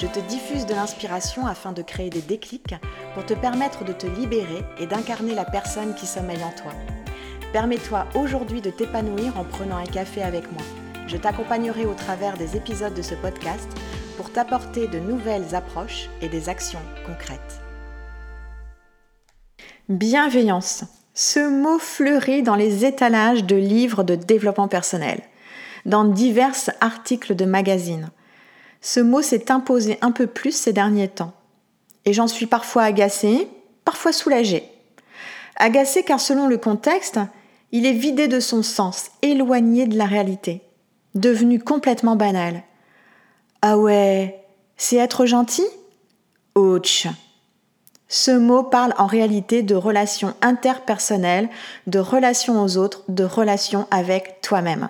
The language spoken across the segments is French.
Je te diffuse de l'inspiration afin de créer des déclics pour te permettre de te libérer et d'incarner la personne qui sommeille en toi. Permets-toi aujourd'hui de t'épanouir en prenant un café avec moi. Je t'accompagnerai au travers des épisodes de ce podcast pour t'apporter de nouvelles approches et des actions concrètes. Bienveillance. Ce mot fleurit dans les étalages de livres de développement personnel, dans divers articles de magazines ce mot s'est imposé un peu plus ces derniers temps. Et j'en suis parfois agacée, parfois soulagée. Agacée car selon le contexte, il est vidé de son sens, éloigné de la réalité, devenu complètement banal. Ah ouais, c'est être gentil? Ouch Ce mot parle en réalité de relations interpersonnelles, de relations aux autres, de relations avec toi-même.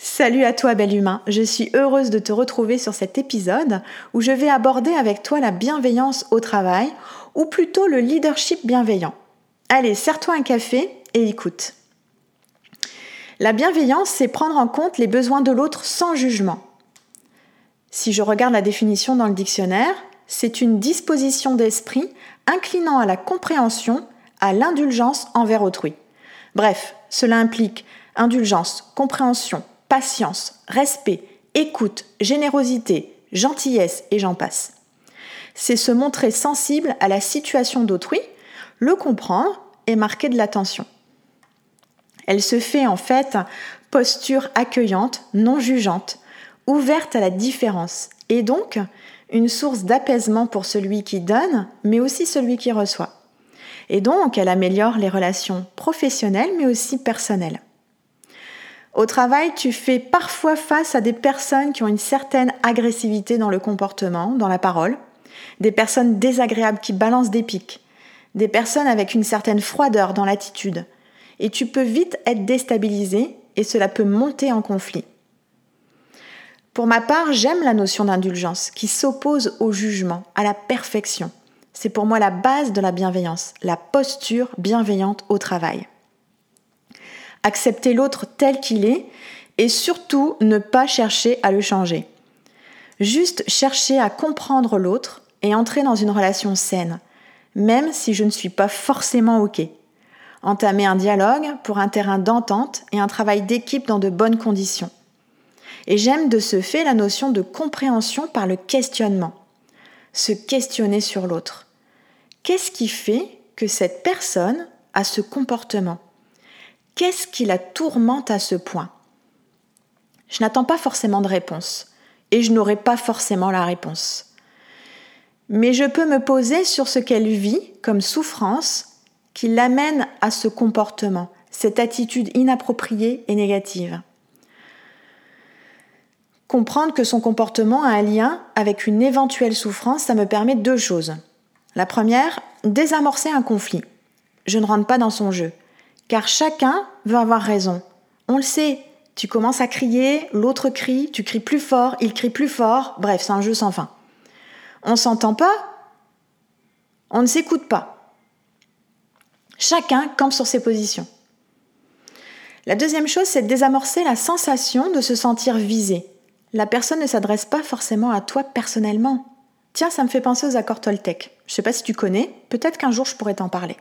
Salut à toi bel humain, je suis heureuse de te retrouver sur cet épisode où je vais aborder avec toi la bienveillance au travail ou plutôt le leadership bienveillant. Allez, serre-toi un café et écoute. La bienveillance, c'est prendre en compte les besoins de l'autre sans jugement. Si je regarde la définition dans le dictionnaire, c'est une disposition d'esprit inclinant à la compréhension, à l'indulgence envers autrui. Bref, cela implique indulgence, compréhension, patience, respect, écoute, générosité, gentillesse et j'en passe. C'est se montrer sensible à la situation d'autrui, le comprendre et marquer de l'attention. Elle se fait en fait posture accueillante, non jugeante, ouverte à la différence et donc une source d'apaisement pour celui qui donne, mais aussi celui qui reçoit. Et donc, elle améliore les relations professionnelles, mais aussi personnelles. Au travail, tu fais parfois face à des personnes qui ont une certaine agressivité dans le comportement, dans la parole, des personnes désagréables qui balancent des pics, des personnes avec une certaine froideur dans l'attitude. Et tu peux vite être déstabilisé et cela peut monter en conflit. Pour ma part, j'aime la notion d'indulgence qui s'oppose au jugement, à la perfection. C'est pour moi la base de la bienveillance, la posture bienveillante au travail accepter l'autre tel qu'il est et surtout ne pas chercher à le changer. Juste chercher à comprendre l'autre et entrer dans une relation saine, même si je ne suis pas forcément OK. Entamer un dialogue pour un terrain d'entente et un travail d'équipe dans de bonnes conditions. Et j'aime de ce fait la notion de compréhension par le questionnement. Se questionner sur l'autre. Qu'est-ce qui fait que cette personne a ce comportement? Qu'est-ce qui la tourmente à ce point? Je n'attends pas forcément de réponse et je n'aurai pas forcément la réponse. Mais je peux me poser sur ce qu'elle vit comme souffrance qui l'amène à ce comportement, cette attitude inappropriée et négative. Comprendre que son comportement a un lien avec une éventuelle souffrance, ça me permet deux choses. La première, désamorcer un conflit. Je ne rentre pas dans son jeu car chacun veut avoir raison. On le sait, tu commences à crier, l'autre crie, tu cries plus fort, il crie plus fort, bref, c'est un jeu sans fin. On s'entend pas, on ne s'écoute pas. Chacun campe sur ses positions. La deuxième chose, c'est de désamorcer la sensation de se sentir visé. La personne ne s'adresse pas forcément à toi personnellement. Tiens, ça me fait penser aux accords Toltec. Je ne sais pas si tu connais, peut-être qu'un jour je pourrais t'en parler.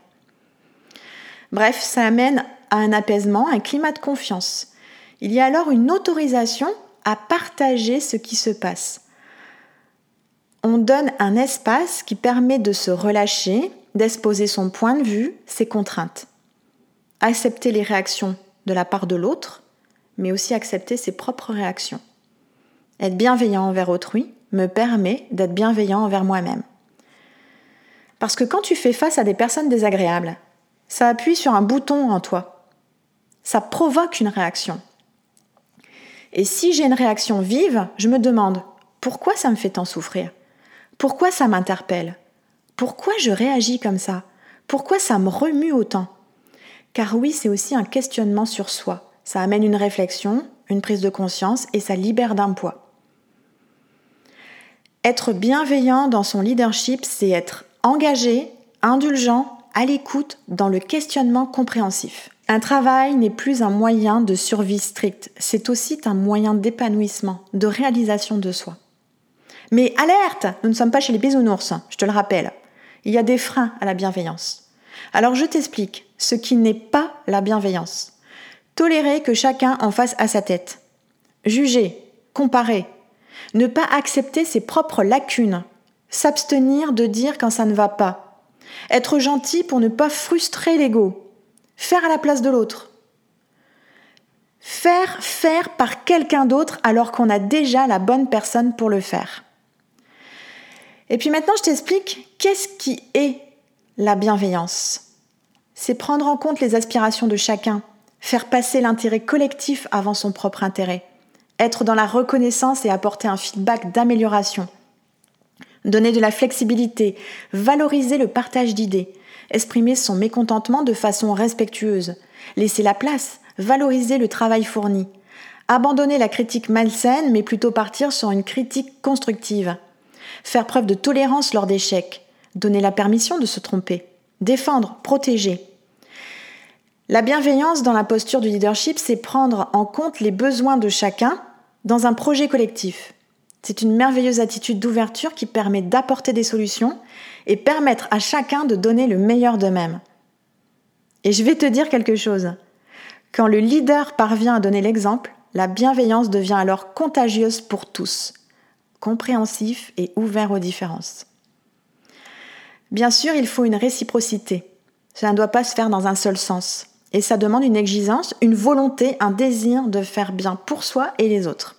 Bref, ça amène à un apaisement, un climat de confiance. Il y a alors une autorisation à partager ce qui se passe. On donne un espace qui permet de se relâcher, d'exposer son point de vue, ses contraintes. Accepter les réactions de la part de l'autre, mais aussi accepter ses propres réactions. Être bienveillant envers autrui me permet d'être bienveillant envers moi-même. Parce que quand tu fais face à des personnes désagréables, ça appuie sur un bouton en toi. Ça provoque une réaction. Et si j'ai une réaction vive, je me demande pourquoi ça me fait tant souffrir? Pourquoi ça m'interpelle? Pourquoi je réagis comme ça? Pourquoi ça me remue autant? Car oui, c'est aussi un questionnement sur soi. Ça amène une réflexion, une prise de conscience et ça libère d'un poids. Être bienveillant dans son leadership, c'est être engagé, indulgent, à l'écoute, dans le questionnement compréhensif. Un travail n'est plus un moyen de survie stricte, c'est aussi un moyen d'épanouissement, de réalisation de soi. Mais alerte Nous ne sommes pas chez les bisounours, je te le rappelle. Il y a des freins à la bienveillance. Alors je t'explique ce qui n'est pas la bienveillance. Tolérer que chacun en fasse à sa tête. Juger, comparer. Ne pas accepter ses propres lacunes. S'abstenir de dire quand ça ne va pas. Être gentil pour ne pas frustrer l'ego. Faire à la place de l'autre. Faire faire par quelqu'un d'autre alors qu'on a déjà la bonne personne pour le faire. Et puis maintenant, je t'explique qu'est-ce qui est la bienveillance. C'est prendre en compte les aspirations de chacun, faire passer l'intérêt collectif avant son propre intérêt, être dans la reconnaissance et apporter un feedback d'amélioration, donner de la flexibilité, valoriser le partage d'idées, exprimer son mécontentement de façon respectueuse, laisser la place, valoriser le travail fourni, abandonner la critique malsaine mais plutôt partir sur une critique constructive, faire preuve de tolérance lors d'échecs, donner la permission de se tromper, défendre, protéger. La bienveillance dans la posture du leadership, c'est prendre en compte les besoins de chacun dans un projet collectif. C'est une merveilleuse attitude d'ouverture qui permet d'apporter des solutions et permettre à chacun de donner le meilleur d'eux-mêmes. Et je vais te dire quelque chose. Quand le leader parvient à donner l'exemple, la bienveillance devient alors contagieuse pour tous compréhensif et ouvert aux différences. Bien sûr, il faut une réciprocité. Ça ne doit pas se faire dans un seul sens. Et ça demande une exigence, une volonté, un désir de faire bien pour soi et les autres.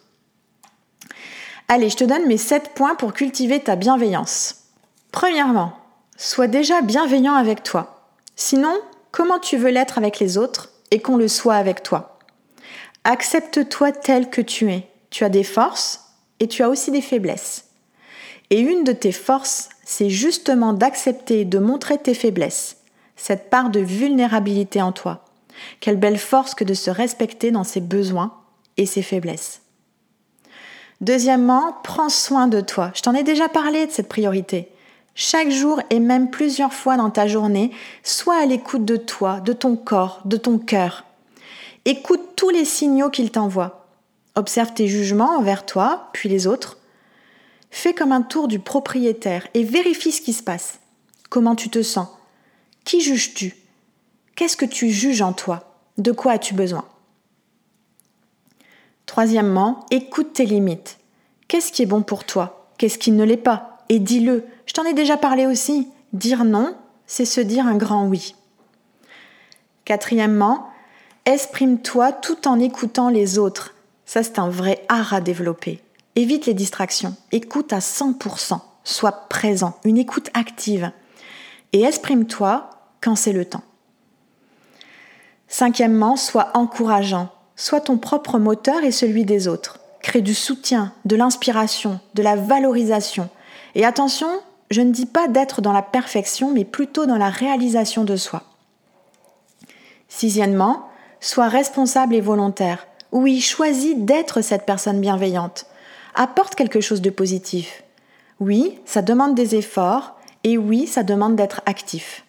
Allez, je te donne mes 7 points pour cultiver ta bienveillance. Premièrement, sois déjà bienveillant avec toi. Sinon, comment tu veux l'être avec les autres et qu'on le soit avec toi? Accepte-toi tel que tu es. Tu as des forces, et tu as aussi des faiblesses. Et une de tes forces, c'est justement d'accepter de montrer tes faiblesses, cette part de vulnérabilité en toi. Quelle belle force que de se respecter dans ses besoins et ses faiblesses. Deuxièmement, prends soin de toi. Je t'en ai déjà parlé de cette priorité. Chaque jour et même plusieurs fois dans ta journée, sois à l'écoute de toi, de ton corps, de ton cœur. Écoute tous les signaux qu'il t'envoie. Observe tes jugements envers toi, puis les autres. Fais comme un tour du propriétaire et vérifie ce qui se passe. Comment tu te sens? Qui juges-tu? Qu'est-ce que tu juges en toi? De quoi as-tu besoin? Troisièmement, écoute tes limites. Qu'est-ce qui est bon pour toi? Qu'est-ce qui ne l'est pas? Et dis-le. Je t'en ai déjà parlé aussi. Dire non, c'est se dire un grand oui. Quatrièmement, exprime-toi tout en écoutant les autres. Ça, c'est un vrai art à développer. Évite les distractions. Écoute à 100%. Sois présent. Une écoute active. Et exprime-toi quand c'est le temps. Cinquièmement, sois encourageant. Sois ton propre moteur et celui des autres. Crée du soutien, de l'inspiration, de la valorisation. Et attention, je ne dis pas d'être dans la perfection, mais plutôt dans la réalisation de soi. Sixièmement, sois responsable et volontaire. Oui, choisis d'être cette personne bienveillante. Apporte quelque chose de positif. Oui, ça demande des efforts et oui, ça demande d'être actif.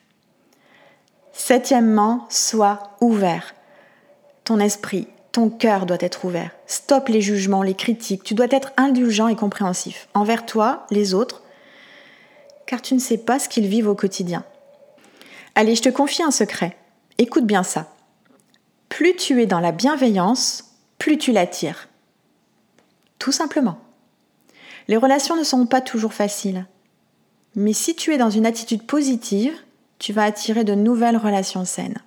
Septièmement, sois ouvert. Ton esprit, ton cœur doit être ouvert. Stop les jugements, les critiques. Tu dois être indulgent et compréhensif envers toi, les autres, car tu ne sais pas ce qu'ils vivent au quotidien. Allez, je te confie un secret. Écoute bien ça. Plus tu es dans la bienveillance, plus tu l'attires. Tout simplement. Les relations ne sont pas toujours faciles. Mais si tu es dans une attitude positive, tu vas attirer de nouvelles relations saines.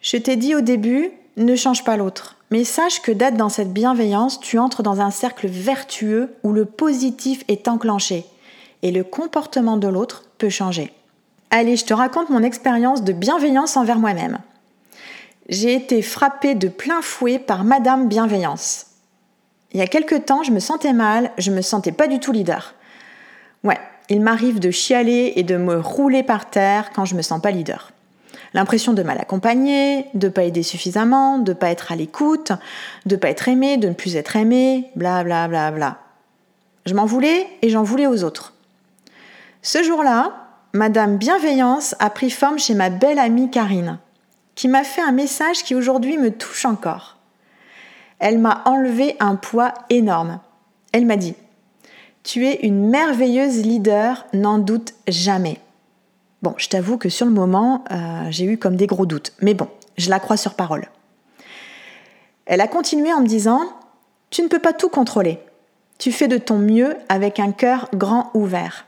Je t'ai dit au début, ne change pas l'autre. Mais sache que d'être dans cette bienveillance, tu entres dans un cercle vertueux où le positif est enclenché et le comportement de l'autre peut changer. Allez, je te raconte mon expérience de bienveillance envers moi-même j'ai été frappée de plein fouet par Madame Bienveillance. Il y a quelque temps, je me sentais mal, je me sentais pas du tout leader. Ouais, il m'arrive de chialer et de me rouler par terre quand je me sens pas leader. L'impression de mal accompagner, de pas aider suffisamment, de pas être à l'écoute, de pas être aimé, de ne plus être aimé, bla bla bla bla. Je m'en voulais et j'en voulais aux autres. Ce jour-là, Madame Bienveillance a pris forme chez ma belle amie Karine, qui m'a fait un message qui aujourd'hui me touche encore. Elle m'a enlevé un poids énorme. Elle m'a dit Tu es une merveilleuse leader, n'en doute jamais. Bon, je t'avoue que sur le moment, euh, j'ai eu comme des gros doutes, mais bon, je la crois sur parole. Elle a continué en me disant Tu ne peux pas tout contrôler. Tu fais de ton mieux avec un cœur grand ouvert.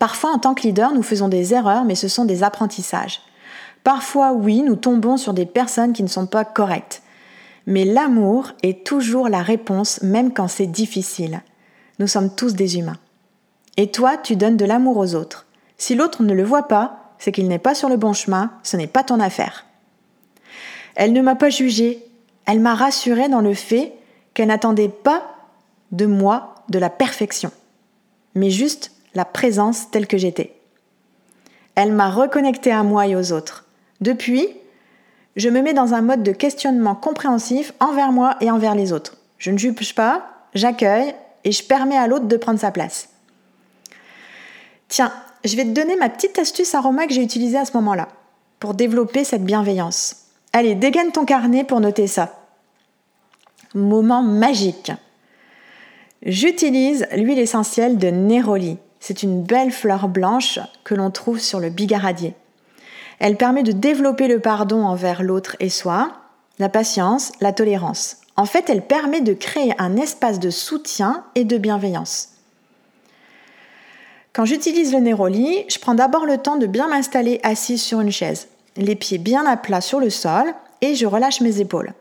Parfois, en tant que leader, nous faisons des erreurs, mais ce sont des apprentissages. Parfois, oui, nous tombons sur des personnes qui ne sont pas correctes. Mais l'amour est toujours la réponse, même quand c'est difficile. Nous sommes tous des humains. Et toi, tu donnes de l'amour aux autres. Si l'autre ne le voit pas, c'est qu'il n'est pas sur le bon chemin, ce n'est pas ton affaire. Elle ne m'a pas jugée, elle m'a rassurée dans le fait qu'elle n'attendait pas de moi de la perfection, mais juste la présence telle que j'étais. Elle m'a reconnecté à moi et aux autres. Depuis, je me mets dans un mode de questionnement compréhensif envers moi et envers les autres. Je ne juge pas, j'accueille et je permets à l'autre de prendre sa place. Tiens, je vais te donner ma petite astuce aroma que j'ai utilisée à ce moment-là pour développer cette bienveillance. Allez, dégaine ton carnet pour noter ça. Moment magique. J'utilise l'huile essentielle de Neroli. C'est une belle fleur blanche que l'on trouve sur le bigaradier. Elle permet de développer le pardon envers l'autre et soi, la patience, la tolérance. En fait, elle permet de créer un espace de soutien et de bienveillance. Quand j'utilise le Neroli, je prends d'abord le temps de bien m'installer assise sur une chaise, les pieds bien à plat sur le sol et je relâche mes épaules.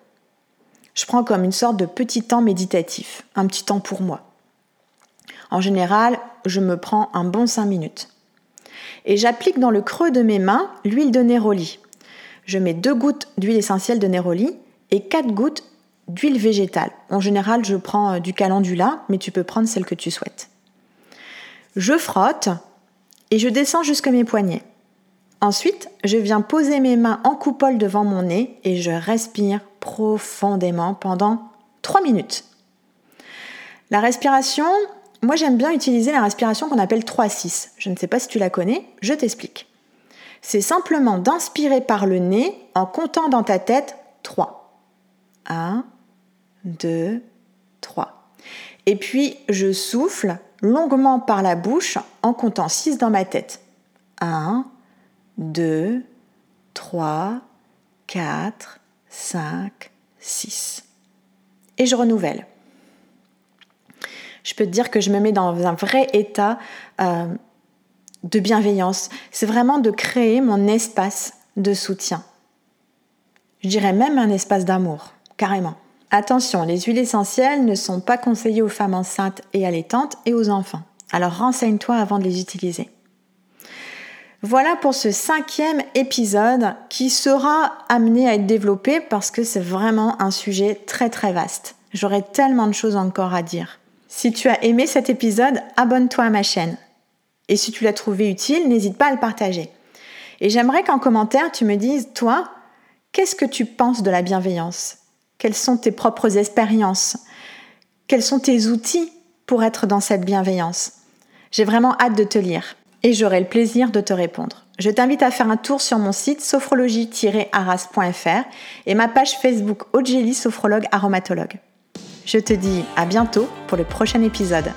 Je prends comme une sorte de petit temps méditatif, un petit temps pour moi. En général, je me prends un bon 5 minutes. Et j'applique dans le creux de mes mains l'huile de Néroli. Je mets deux gouttes d'huile essentielle de Néroli et quatre gouttes d'huile végétale. En général, je prends euh, du calendula, mais tu peux prendre celle que tu souhaites. Je frotte et je descends jusque mes poignets. Ensuite, je viens poser mes mains en coupole devant mon nez et je respire profondément pendant 3 minutes. La respiration, moi, j'aime bien utiliser la respiration qu'on appelle 3-6. Je ne sais pas si tu la connais, je t'explique. C'est simplement d'inspirer par le nez en comptant dans ta tête 3. 1, 2, 3. Et puis, je souffle longuement par la bouche en comptant 6 dans ma tête. 1, 2, 3, 4, 5, 6. Et je renouvelle je peux te dire que je me mets dans un vrai état euh, de bienveillance. C'est vraiment de créer mon espace de soutien. Je dirais même un espace d'amour, carrément. Attention, les huiles essentielles ne sont pas conseillées aux femmes enceintes et allaitantes et aux enfants. Alors renseigne-toi avant de les utiliser. Voilà pour ce cinquième épisode qui sera amené à être développé parce que c'est vraiment un sujet très très vaste. J'aurais tellement de choses encore à dire. Si tu as aimé cet épisode, abonne-toi à ma chaîne. Et si tu l'as trouvé utile, n'hésite pas à le partager. Et j'aimerais qu'en commentaire, tu me dises, toi, qu'est-ce que tu penses de la bienveillance? Quelles sont tes propres expériences? Quels sont tes outils pour être dans cette bienveillance? J'ai vraiment hâte de te lire et j'aurai le plaisir de te répondre. Je t'invite à faire un tour sur mon site sophrologie-arras.fr et ma page Facebook Ogeli Sophrologue Aromatologue. Je te dis à bientôt pour le prochain épisode.